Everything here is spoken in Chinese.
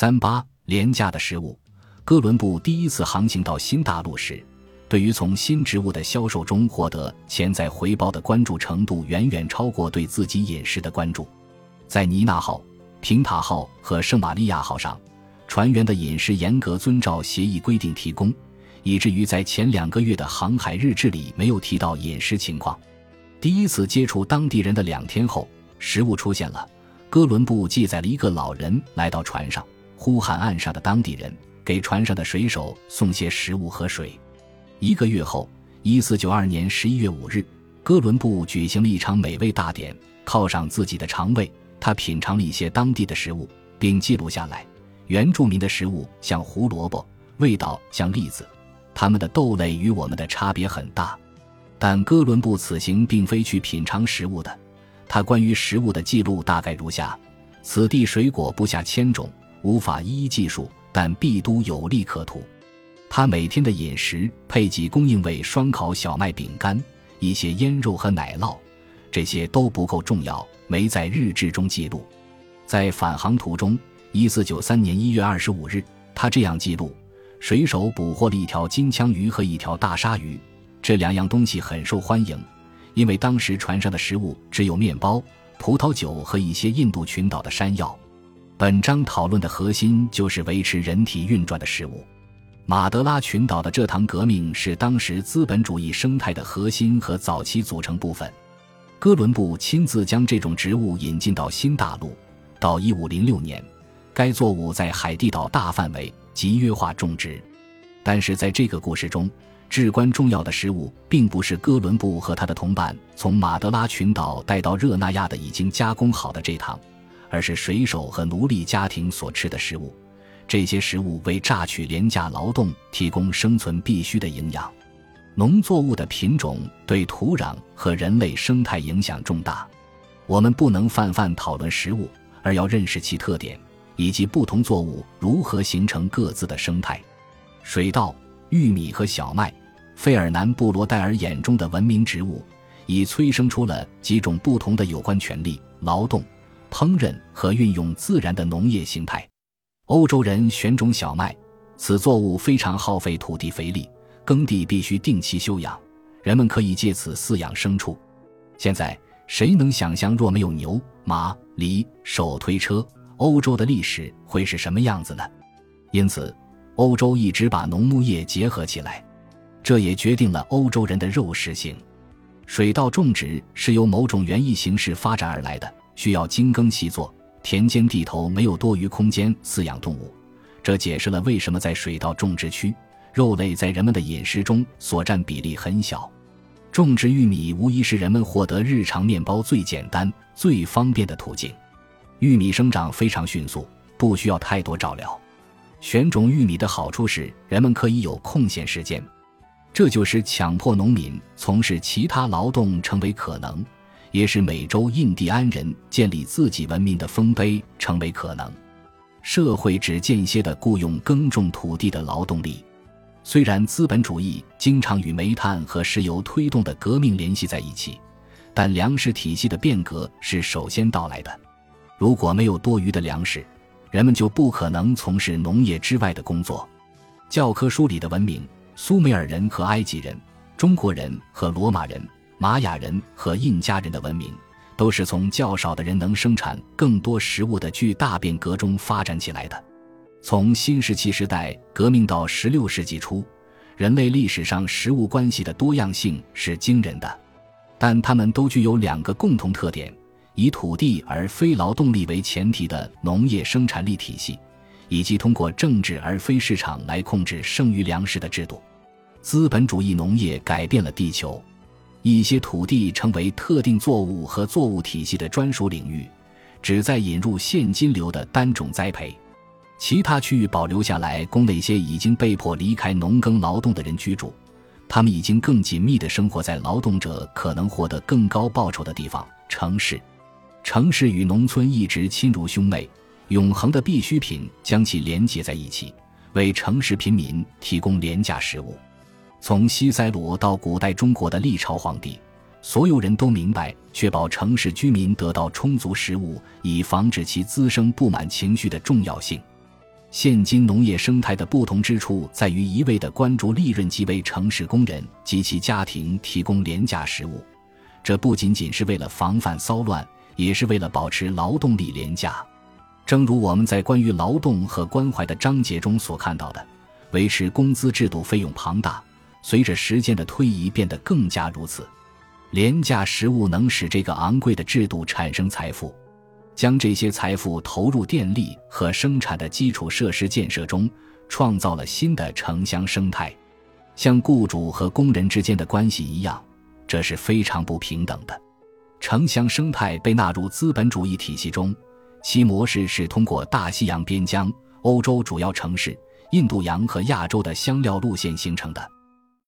三八廉价的食物。哥伦布第一次航行到新大陆时，对于从新植物的销售中获得潜在回报的关注程度，远远超过对自己饮食的关注。在尼纳号、平塔号和圣玛利亚号上，船员的饮食严格遵照协议规定提供，以至于在前两个月的航海日志里没有提到饮食情况。第一次接触当地人的两天后，食物出现了。哥伦布记载了一个老人来到船上，呼喊岸上的当地人。给船上的水手送些食物和水。一个月后，一四九二年十一月五日，哥伦布举行了一场美味大典。犒赏自己的肠胃，他品尝了一些当地的食物，并记录下来。原住民的食物像胡萝卜，味道像栗子。他们的豆类与我们的差别很大。但哥伦布此行并非去品尝食物的。他关于食物的记录大概如下：此地水果不下千种，无法一一记述。但必都有利可图。他每天的饮食配给供应为双烤小麦饼干、一些腌肉和奶酪，这些都不够重要，没在日志中记录。在返航途中，一四九三年一月二十五日，他这样记录：水手捕获了一条金枪鱼和一条大鲨鱼，这两样东西很受欢迎，因为当时船上的食物只有面包、葡萄酒和一些印度群岛的山药。本章讨论的核心就是维持人体运转的食物。马德拉群岛的蔗糖革命是当时资本主义生态的核心和早期组成部分。哥伦布亲自将这种植物引进到新大陆。到1506年，该作物在海地岛大范围集约化种植。但是在这个故事中，至关重要的食物并不是哥伦布和他的同伴从马德拉群岛带到热那亚的已经加工好的蔗糖。而是水手和奴隶家庭所吃的食物，这些食物为榨取廉价劳动提供生存必需的营养。农作物的品种对土壤和人类生态影响重大。我们不能泛泛讨论食物，而要认识其特点以及不同作物如何形成各自的生态。水稻、玉米和小麦，费尔南·布罗代尔眼中的文明植物，已催生出了几种不同的有关权利、劳动。烹饪和运用自然的农业形态。欧洲人选种小麦，此作物非常耗费土地肥力，耕地必须定期休养。人们可以借此饲养牲畜。现在，谁能想象若没有牛、马、犁、手推车，欧洲的历史会是什么样子呢？因此，欧洲一直把农牧业结合起来，这也决定了欧洲人的肉食性。水稻种植是由某种园艺形式发展而来的。需要精耕细作，田间地头没有多余空间饲养动物，这解释了为什么在水稻种植区，肉类在人们的饮食中所占比例很小。种植玉米无疑是人们获得日常面包最简单、最方便的途径。玉米生长非常迅速，不需要太多照料。选种玉米的好处是人们可以有空闲时间，这就使强迫农民从事其他劳动成为可能。也使美洲印第安人建立自己文明的丰碑成为可能。社会只间歇地雇佣耕种土地的劳动力。虽然资本主义经常与煤炭和石油推动的革命联系在一起，但粮食体系的变革是首先到来的。如果没有多余的粮食，人们就不可能从事农业之外的工作。教科书里的文明，苏美尔人和埃及人，中国人和罗马人。玛雅人和印加人的文明，都是从较少的人能生产更多食物的巨大变革中发展起来的。从新石器时代革命到十六世纪初，人类历史上食物关系的多样性是惊人的。但它们都具有两个共同特点：以土地而非劳动力为前提的农业生产力体系，以及通过政治而非市场来控制剩余粮食的制度。资本主义农业改变了地球。一些土地成为特定作物和作物体系的专属领域，旨在引入现金流的单种栽培；其他区域保留下来，供那些已经被迫离开农耕劳动的人居住。他们已经更紧密地生活在劳动者可能获得更高报酬的地方——城市。城市与农村一直亲如兄妹，永恒的必需品将其连接在一起，为城市贫民提供廉价食物。从西塞罗到古代中国的历朝皇帝，所有人都明白确保城市居民得到充足食物，以防止其滋生不满情绪的重要性。现今农业生态的不同之处在于，一味的关注利润即为城市工人及其家庭提供廉价食物，这不仅仅是为了防范骚乱，也是为了保持劳动力廉价。正如我们在关于劳动和关怀的章节中所看到的，维持工资制度费用庞大，随着时间的推移变得更加如此。廉价食物能使这个昂贵的制度产生财富。将这些财富投入电力和生产的基础设施建设中，创造了新的城乡生态。像雇主和工人之间的关系一样，这是非常不平等的。城乡生态被纳入资本主义体系中，其模式是通过大西洋边疆、欧洲主要城市、印度洋和亚洲的香料路线形成的。